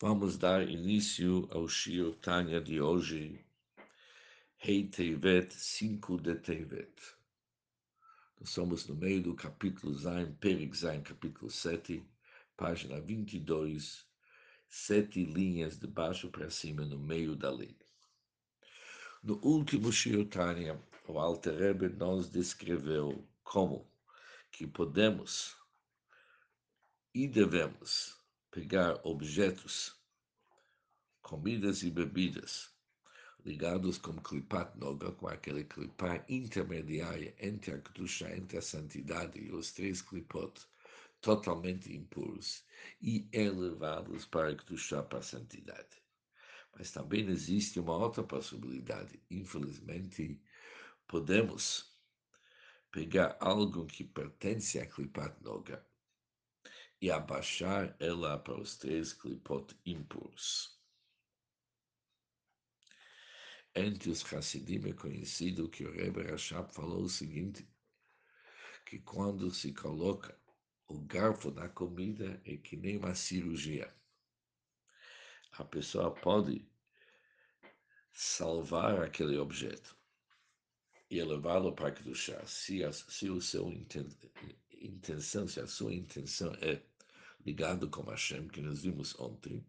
Vamos dar início ao Shio Tanya de hoje, Rei Tevet 5 de Tevet. Nós somos no meio do capítulo Zain, Perik Zain, capítulo 7, página 22, sete linhas de baixo para cima no meio da lei. No último Shio Tanya, o Alter Rebbe nos descreveu como que podemos e devemos pegar objetos, comidas e bebidas ligados com clipat noga, com aquele clipar intermediário entre a kedusha, entre a santidade e os três clipot totalmente impuros e elevados para a kedusha, para a santidade. Mas também existe uma outra possibilidade. Infelizmente, podemos pegar algo que pertence a clipat noga e abaixar ela para os três clipot impuros. Entre os Hassidim é conhecido que o Rebbe Rashab falou o seguinte, que quando se coloca o garfo na comida é que nem uma cirurgia. A pessoa pode salvar aquele objeto e levá-lo para a chá. Se, se o seu intenção, se a sua intenção é ligado com Hashem, que nós vimos ontem,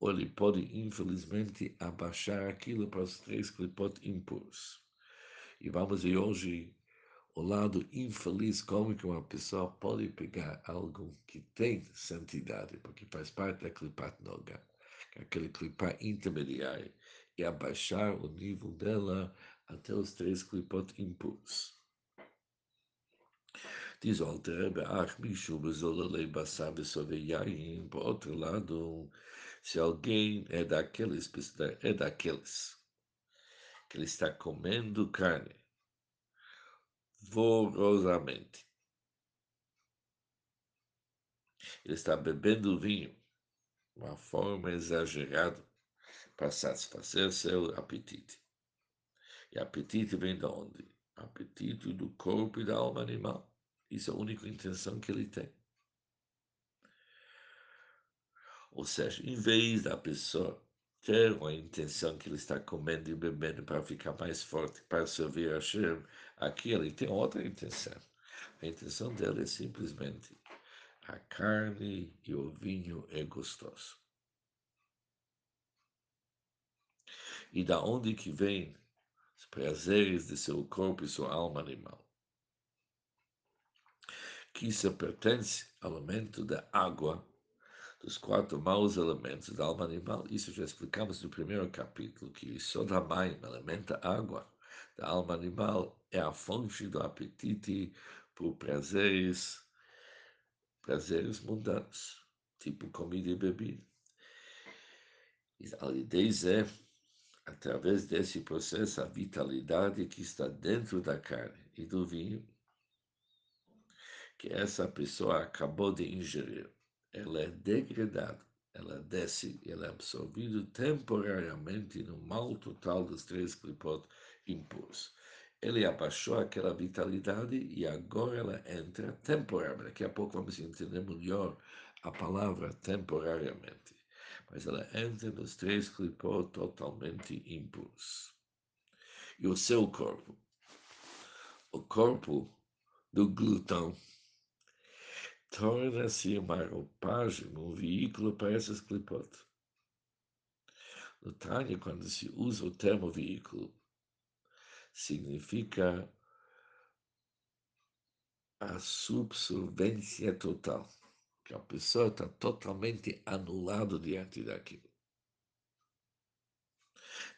ou ele pode, infelizmente, abaixar aquilo para os três clipot impuros. E vamos ver hoje o lado infeliz como que uma pessoa pode pegar algo que tem santidade, porque faz parte da clipat noga, aquele clipar intermediário, e abaixar o nível dela até os três clipot impuros. Diz o Alter Rebbe, ach, mishu bezolalei basar yain, por outro lado, se alguém é daqueles, é daqueles que ele está comendo carne vorosamente, ele está bebendo vinho uma forma exagerada para satisfazer seu apetite. E apetite vem de onde? Apetite do corpo e da alma animal. Isso é a única intenção que ele tem. Ou seja, em vez da pessoa ter uma intenção que ele está comendo e bebendo para ficar mais forte, para servir a Hashem, aqui ele tem outra intenção. A intenção dele é simplesmente a carne e o vinho é gostoso. E da onde que vem os prazeres de seu corpo e sua alma animal? que isso pertence ao elemento da água, dos quatro maus elementos da alma animal. Isso já explicamos no primeiro capítulo, que Sodamaim, elemento água da alma animal, é a fonte do apetite por prazeres, prazeres mundanos, tipo comida e bebida. E a ideia é, através desse processo, a vitalidade que está dentro da carne e do vinho, que essa pessoa acabou de ingerir, ela é degradada, ela desce, ela é absorvida temporariamente no mal total dos três clipot impuros. Ele abaixou aquela vitalidade e agora ela entra temporariamente. Daqui a pouco vamos entender melhor a palavra temporariamente. Mas ela entra nos três clipot totalmente impuros. E o seu corpo? O corpo do glutão torna-se uma roupagem, um veículo para essas clipot. No Tânia, quando se usa o termo veículo, significa a subservência total, que a pessoa está totalmente anulada diante daquilo.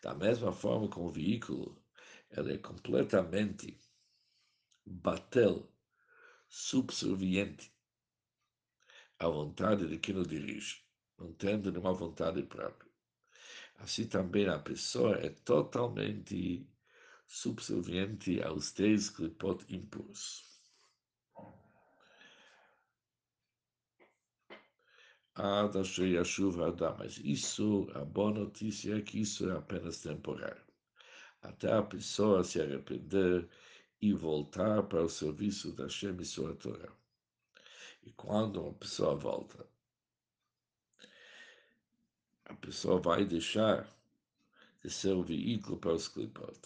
Da mesma forma com o veículo, ela é completamente batel, subserviente a vontade de quem o dirige, não tendo nenhuma vontade própria. Assim também a pessoa é totalmente subserviente aos três clipot impuros. Ada cheia chuva dá, mas isso, a boa notícia é que isso é apenas temporário. Até a pessoa se arrepender e voltar para o serviço da Shem e sua Torá. E quando uma pessoa volta a pessoa vai deixar de ser o veículo para os clipot.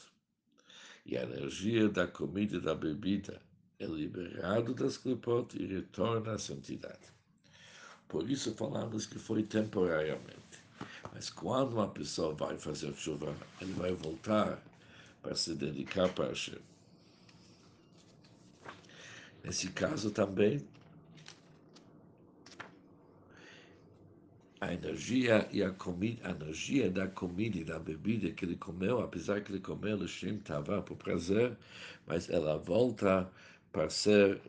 E a energia da comida e da bebida é liberado das clipot e retorna à santidade. Por isso falamos que foi temporariamente. Mas quando uma pessoa vai fazer chuva, ele vai voltar para se dedicar para Hashem. Nesse caso também, a energia e a comida, a energia da comida e da bebida que ele comeu, apesar que ele comeu o Shem Tava por prazer, mas ela volta para ser,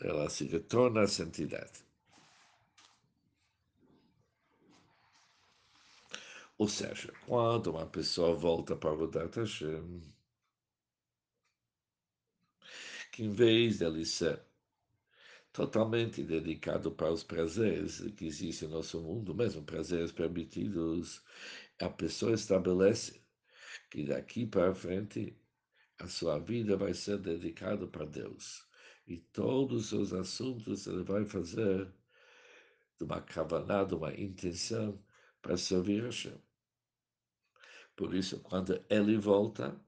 ela se retorna à santidade. Ou seja, quando uma pessoa volta para o Data Hashem, que em vez de ele ser totalmente dedicado para os prazeres que existem no nosso mundo, mesmo prazeres permitidos, a pessoa estabelece que daqui para frente a sua vida vai ser dedicada para Deus. E todos os assuntos ele vai fazer de uma cavaná, de uma intenção para servir a Hashem. Por isso, quando ele volta,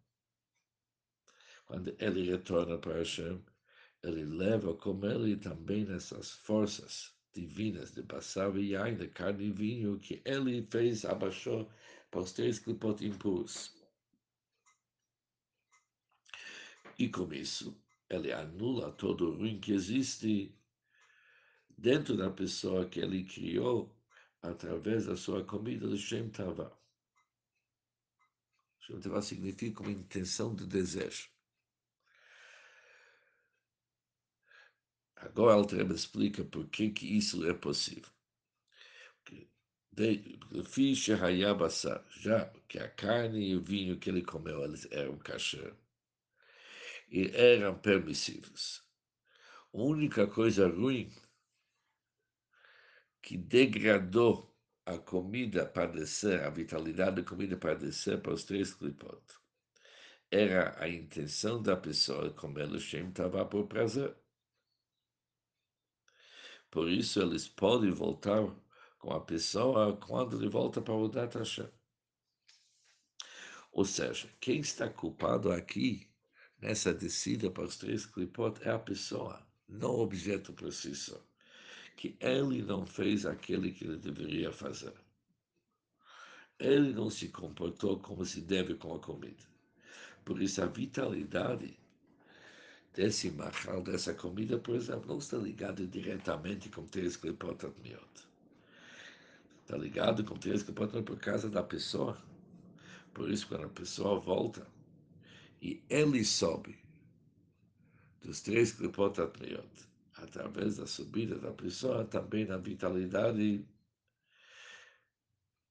quando ele retorna para Hashem, ele leva com ele também essas forças divinas de passar e yain, de carne e vinho, que ele fez, abaixou para os três clipot impuros. E com isso, ele anula todo o ruim que existe dentro da pessoa que ele criou através da sua comida de Shem Tava. Shem Tava significa uma intenção de desejo. Agora Altreba explica por que, que isso é possível. Fiz já que a carne e o vinho que ele comeu eles eram kasher e eram permissivos. A única coisa ruim que degradou a comida para descer, a vitalidade da comida para descer para os três clipot, era a intenção da pessoa comer o Shem estava por prazer. Por isso eles podem voltar com a pessoa quando ele volta para o Hashem. Ou seja, quem está culpado aqui, nessa descida para os três clipot, é a pessoa, não o objeto só. Que ele não fez aquele que ele deveria fazer. Ele não se comportou como se deve com a comida. Por isso a vitalidade desse machal, dessa comida, por exemplo, não está ligado diretamente com três clipotas miot. Está ligado com três clipotas por causa da pessoa. Por isso, quando a pessoa volta e ele sobe dos três clipotas miot, através da subida da pessoa, também na vitalidade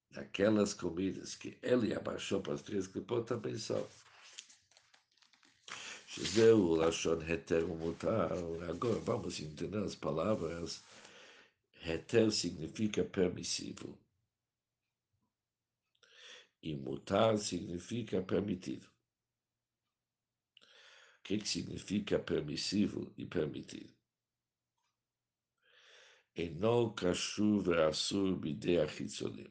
daquelas comidas que ele abaixou para os três clipotas, também sobe. Shezeu Lashon Heter Mutar. Agora vamos entender as palavras. Heter significa permissivo. E mutar significa permitido. O que, significa permissivo e permitido? Enol kashuv asur bidei achitzonim.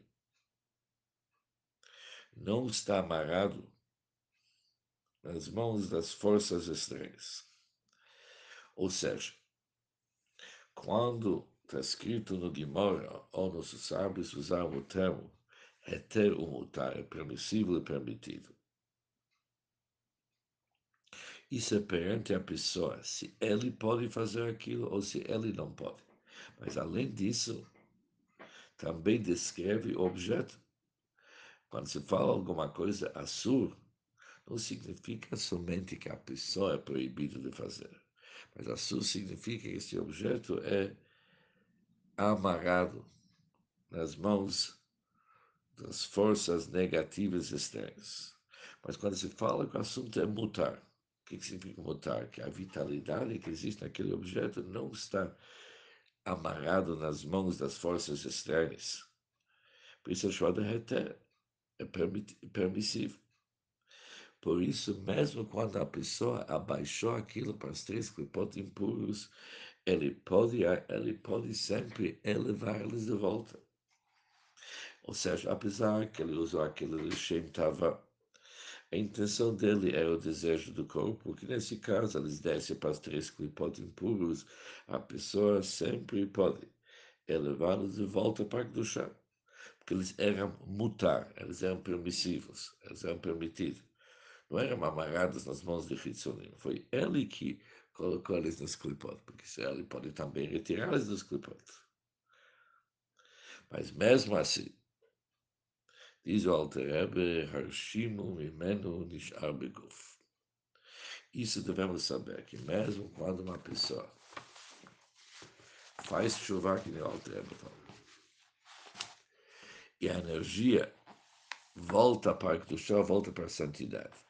Não está amarrado nas mãos das forças estranhas. Ou seja, quando está escrito no Guimora, ou nos sábios usaram o termo heter umutar, é permissível e permitido. Isso é perante a pessoa, se ele pode fazer aquilo ou se ele não pode. Mas, além disso, também descreve o objeto. Quando se fala alguma coisa assur, não significa somente que a pessoa é proibida de fazer, mas assim significa que esse objeto é amarrado nas mãos das forças negativas externas. Mas quando se fala que o assunto é mutar, o que significa mutar? Que a vitalidade que existe naquele objeto não está amarrado nas mãos das forças externas. Por isso, a chamada reter é permissível. Por isso, mesmo quando a pessoa abaixou aquilo para os três clipot impuros, ele pode, ele pode sempre elevar eles de volta. Ou seja, apesar que ele usou aquele Shem Tava, a intenção dele era o desejo do corpo, que nesse caso eles descem para os três clipot impuros, a pessoa sempre pode elevá-los de volta para o chão, porque eles eram mutar, eles eram permissivos, eles eram permitidos. Não eram amarrados nas mãos de Hitzonim, foi ele que colocou eles nos clipot, porque ele pode também retirá-los dos clipot. Mas mesmo assim, diz o Alter Rebbe, Harshimu Mimenu Nishar Beguf. Isso devemos saber, que mesmo quando uma pessoa faz chuva, que nem o Alter Rebbe fala, e a energia volta para o chão, volta para a santidade.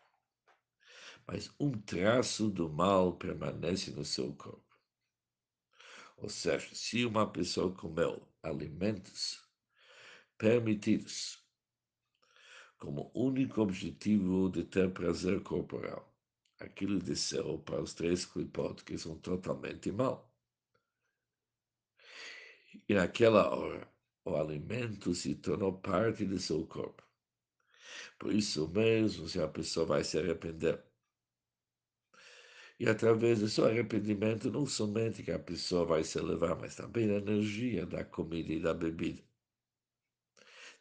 Mas um traço do mal permanece no seu corpo. Ou seja, se uma pessoa comeu alimentos permitidos como único objetivo de ter prazer corporal, aquilo desceu para os três clipot que são totalmente mal. E naquela hora, o alimento se tornou parte do seu corpo. Por isso mesmo, se a pessoa vai se arrepender, e através do seu arrependimento, não somente que a pessoa vai se elevar, mas também a energia da comida e da bebida.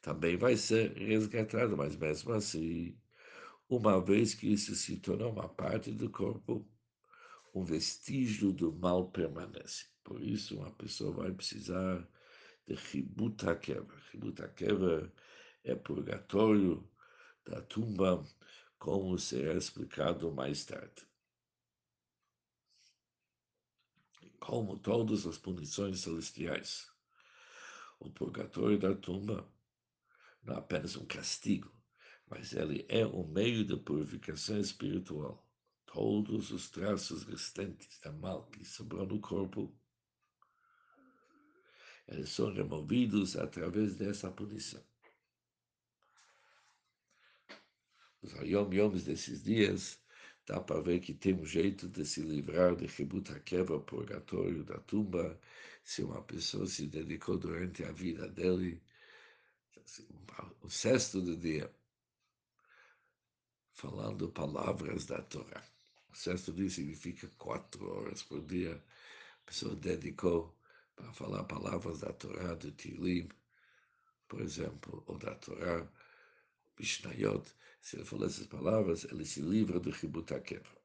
Também vai ser resgatada, mas mesmo assim, uma vez que isso se tornou uma parte do corpo, um vestígio do mal permanece. Por isso, uma pessoa vai precisar de Ribut HaKeva. Ribut HaKeva é purgatório da tumba, como será explicado mais tarde. Como todas as punições celestiais. O purgatório da tumba não é apenas um castigo, mas ele é um meio de purificação espiritual. Todos os traços restantes da mal que sobrou no corpo, eles são removidos através dessa punição. Os Yom Yoms desses dias dá para ver que tem um jeito de se livrar de Rebuta Keva, purgatório da tumba, se uma pessoa se dedicou durante a vida dele, assim, o sexto do dia, falando palavras da Torá. O sexto dia significa quatro horas por dia. A pessoa dedicou para falar palavras da Torá, do Tilim, por exemplo, ou da Torá, Mishnayot, se ele falar essas palavras, ele se livra do Ribut HaKeva.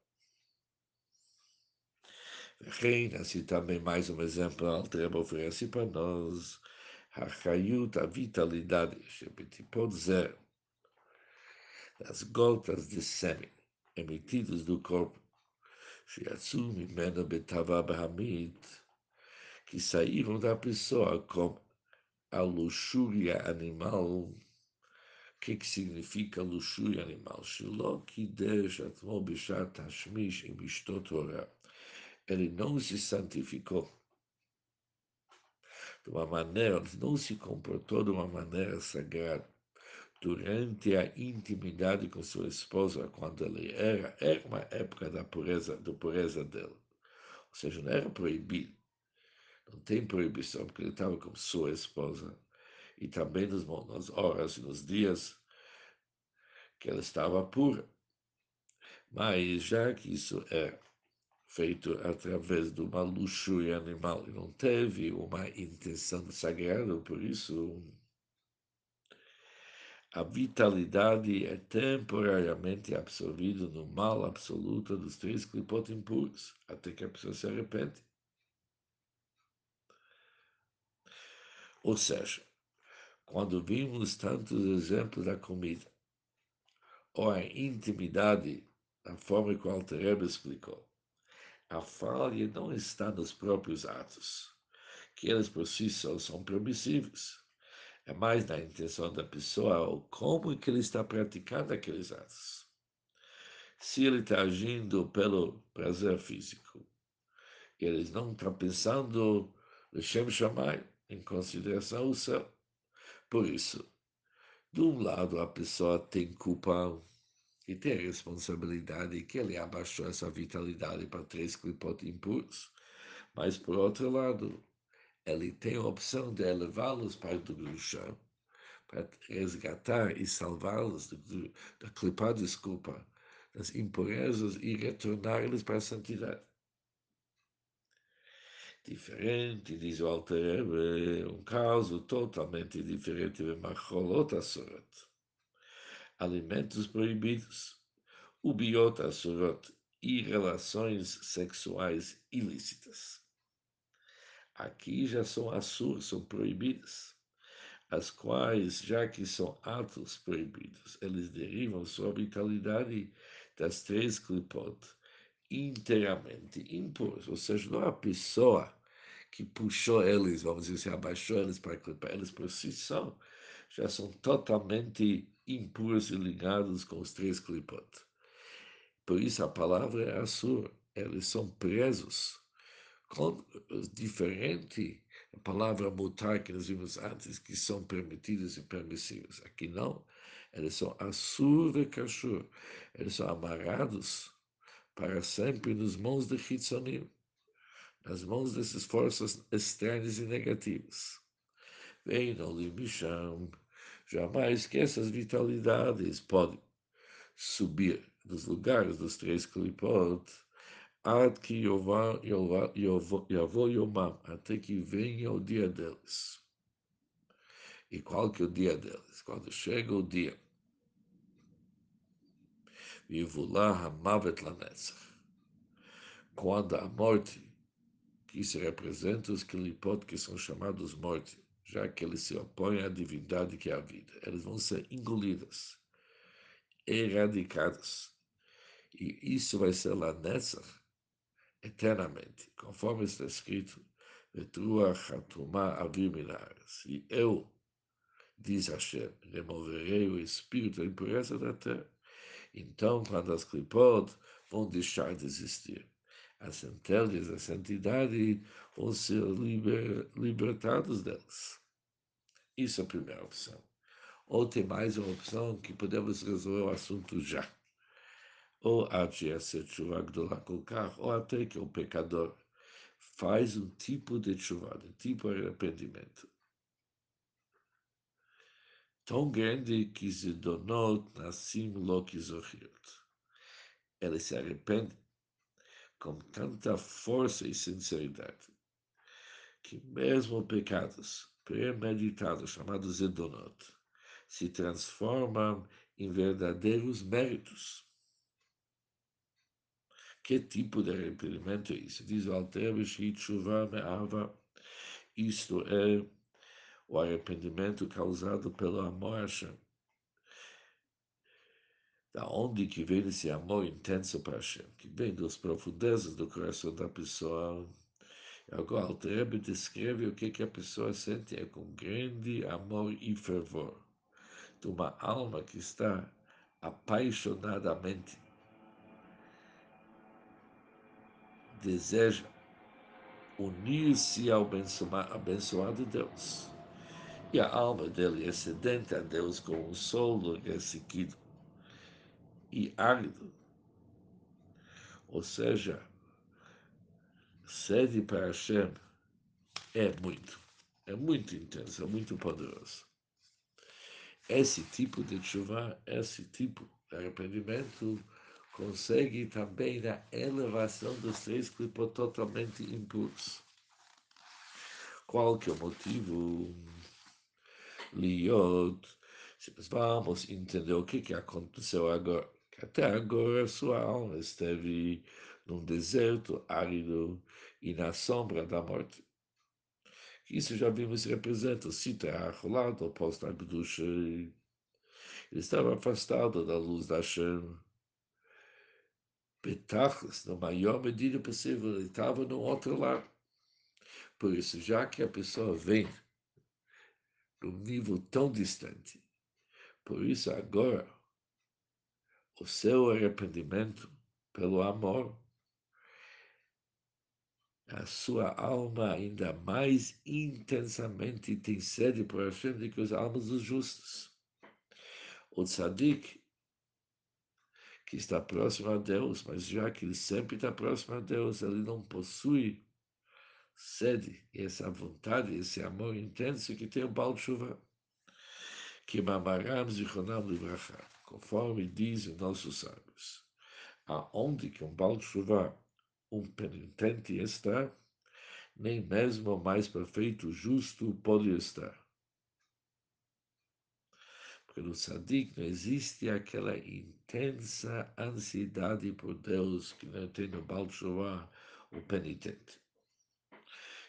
assim também mais um exemplo, Altreba oferece para nós, a Chayut, a vitalidade, Shebetipot Zero, das gotas de sêmen emitidas do corpo, Shiatsu Mimena Betava Bahamid, que saíram da pessoa com a luxúria animal que, que significa luxúria animal? Shelo kidesh atmo bishat hashmish em Torah. Ele não se santificou de uma maneira, não se comportou de uma maneira sagrada durante a intimidade com sua esposa, quando ele era, era uma época da pureza, da pureza dele. Ou seja, não era proibido. Não tem proibição, porque ele estava com sua esposa e também nas, nas horas e nos dias que ela estava pura. Mas já que isso é feito através de uma luxúria animal e não teve uma intenção sagrada, por isso a vitalidade é temporariamente absorvida no mal absoluto dos três clipot impuros, até que a pessoa se arrepende. Ou seja, quando vimos tantos exemplos da comida, ou a intimidade, a forma que o explicou, a falha não está nos próprios atos, que eles por si só são permissíveis. É mais na intenção da pessoa ou como é que ele está praticando aqueles atos. Se ele está agindo pelo prazer físico, eles não estão pensando no Shem Shammai, em consideração o céu. Por isso, de um lado, a pessoa tem culpa e tem a responsabilidade que ele abaixou essa vitalidade para três clipot impuros. Mas, por outro lado, ele tem a opção de elevá-los para o chão, para resgatar e salvá-los da clipar desculpa, das impurezas e retornar-los para a santidade. Diferente, diz o Alter um caso totalmente diferente de Macholot Asurot. Alimentos proibidos, Ubiot Asurot e relações sexuais ilícitas. Aqui já são assur, são proibidas as quais, já que são atos proibidos, eles derivam sua vitalidade das três clipot inteiramente impuros, ou seja, não é a pessoa que puxou eles, vamos dizer assim, abaixou eles para clipar, eles por si só. Já são totalmente impuros e ligados com os três clipot. Por isso a palavra é assur, eles são presos com diferente a palavra mutar que nós vimos antes, que são permitidos e permissíveis. Aqui não, eles são assur e kashur, eles são amarrados para sempre nas mãos de Hitzonim, nas mãos dessas forças externas e negativas. Vem no limicham, jamais que essas vitalidades podem subir dos lugares dos três clipot, Ad que Yavô Yomam, até que venha o dia deles. E qual que é o dia deles? Quando chega o dia. Vivulá Hamavet Lanetzach. Quando a morte, que se representa os clipot que são chamados morte, já que eles se opõem à divindade que é a vida, eles vão ser engolidas, erradicadas. E isso vai ser Lanetzach, eternamente, conforme está escrito, e eu, diz Hashem, removerei o espírito da impureza da terra. Então, quando as clipot vão deixar de existir, as centelhas da santidade vão ser liber, libertados delas. Isso é a primeira opção. Ou tem mais uma opção que podemos resolver o assunto já ou a essa chuva com carro, ou até que o pecador faz um tipo de chuva, um tipo de arrependimento. Tão grande que se donou nassim lokizochiot. Ele se arrepende com tanta força e sinceridade que mesmo pecados premeditados, chamados edonot, se transformam em verdadeiros méritos que tipo de arrependimento é isso? Diz o Alter Chuva Me'ava, isto é o arrependimento causado pelo amor a Hashem. Da onde que vem esse amor intenso para Hashem? Que vem das profundezas do coração da pessoa. Agora, o Alter descreve o que, que a pessoa sente é com grande amor e fervor de uma alma que está apaixonadamente deseja unir-se ao abençoado Deus. E a alma dele é sedenta a Deus como um solo ressequido e árido. Ou seja, sede para Hashem é muito, é muito intenso, é muito poderoso. Esse tipo de chuva, esse tipo de arrependimento consegue também na elevação dos três clipos totalmente impuros. Qual que é o motivo? Liot, se nós vamos entender o que, que aconteceu agora, até agora sua alma esteve num deserto árido e na sombra da morte. Isso já vimos representa o Sita Acholado, oposto à Gdusha. Ele estava afastado da luz da Hashem Betachos, na maior medida possível, ele estava no outro lado. Por isso, já que a pessoa vem num nível tão distante, por isso agora, o seu arrependimento pelo amor, a sua alma ainda mais intensamente tem sede por Hashem do que as almas dos justos. O tzadik que está próximo a Deus, mas já que ele sempre está próximo a Deus, ele não possui sede, essa vontade, esse amor intenso que tem o Baal Tshuva, que Mamaram Zichonam Livracha, conforme dizem nossos sábios, aonde que um Baal um penitente está, nem mesmo o mais perfeito justo pode estar. Porque no Sadik não existe aquela intensa ansiedade por Deus que não tem no Baal o penitente.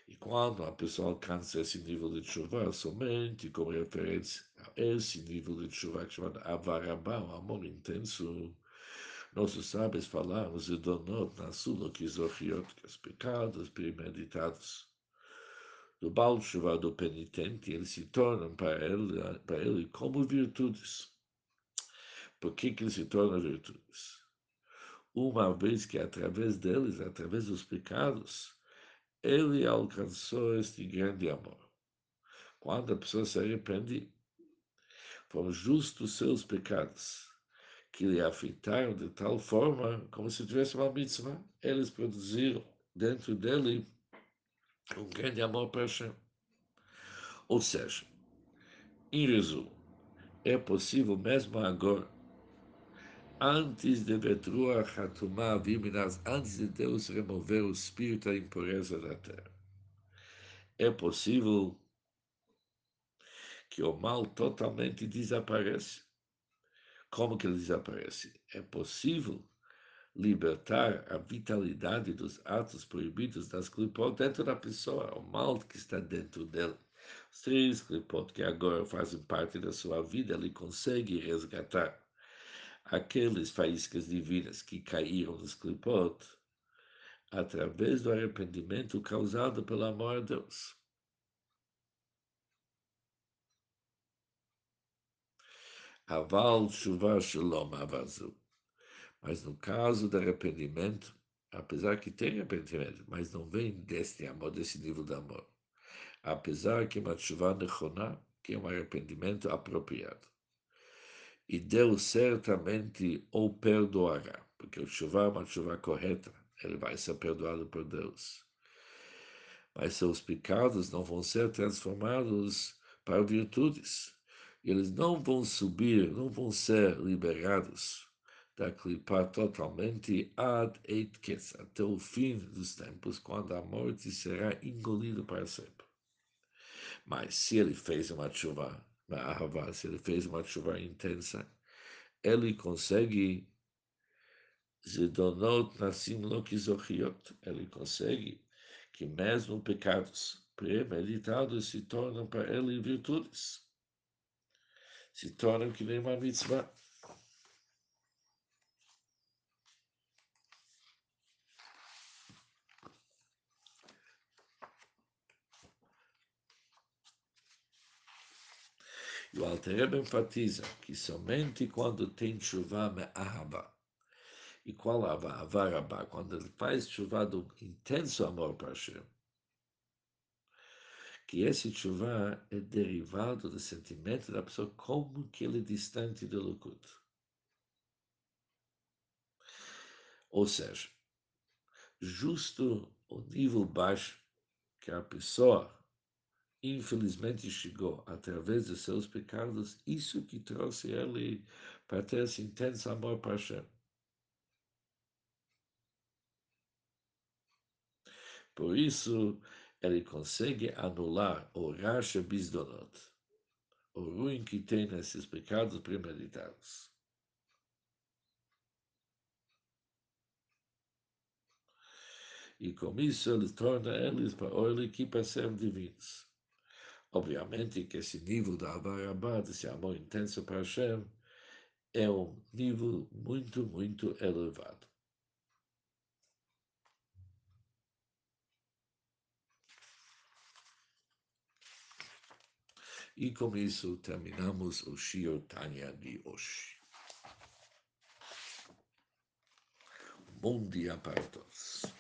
E quando a pessoa alcança esse nível de chuva, somente como referência a esse nível de chuva chamado avarabá, um amor intenso, nossos sábios falaram de donot na sula que os pecados premeditados do Baal chuva do penitente, eles se tornam para ele, para ele como virtudes. Por que, que eles se tornam virtudes? Uma vez que através deles, através dos pecados, ele alcançou este grande amor. Quando a pessoa se arrepende, foram justos seus pecados, que lhe afetaram de tal forma como se tivesse uma mitzvah. Eles produziram dentro dele um grande amor para Hashem. Ou seja, em resumo, é possível mesmo agora, antes de Vetrua Hatumah Viminas, antes de Deus remover o espírito da impureza da terra é possível que o mal totalmente desapareça. Como que ele desaparece? É possível libertar a vitalidade dos atos proibidos das clipot dentro da pessoa, o mal que está dentro dele. Os três clipot que agora fazem parte da sua vida, ele consegue resgatar aqueles faíscas divinas que caíram nos clipot através do arrependimento causado pelo amor a Deus. Aval Shuvah Shalom Avazu. Mas no caso do arrependimento, apesar que tem arrependimento, mas não vem deste amor, desse nível de amor. Apesar que uma chuva que é um arrependimento apropriado. E Deus certamente o perdoará, porque o chuva é uma chuva correta, ele vai ser perdoado por Deus. Mas seus pecados não vão ser transformados para virtudes eles não vão subir, não vão ser liberados da clipa totalmente ad eitkes, até o fim dos tempos, quando a morte será engolida para sempre. Mas se ele fez uma chuva na Ahava, se ele fez uma chuva intensa, ele consegue Zedonot Nassim Lokizochiot, ele consegue que mesmo pecados premeditados se tornam para ele virtudes se tornam que nem uma mitzvah. E o Altereb enfatiza que somente quando tem chuva me ahava, e qual avarabá, quando ele faz chuva do intenso amor para Hashem, que esse chuva é derivado do sentimento da pessoa como que ele é distante do Lukut. Ou seja, justo o nível baixo que a pessoa infelizmente chegou através de seus pecados, isso que trouxe ele para ter esse intenso amor para Hashem. Por isso, ele consegue anular o Rasha Bizdonot, o ruim que tem nesses pecados premeditados. E com isso ele torna eles para ele que para ser divinos. Obviamente que esse nível da Avarabá, desse amor intenso para Hashem, é um nível muito, muito elevado. E com isso terminamos o Shio Tanya de hoje. Bom dia para todos.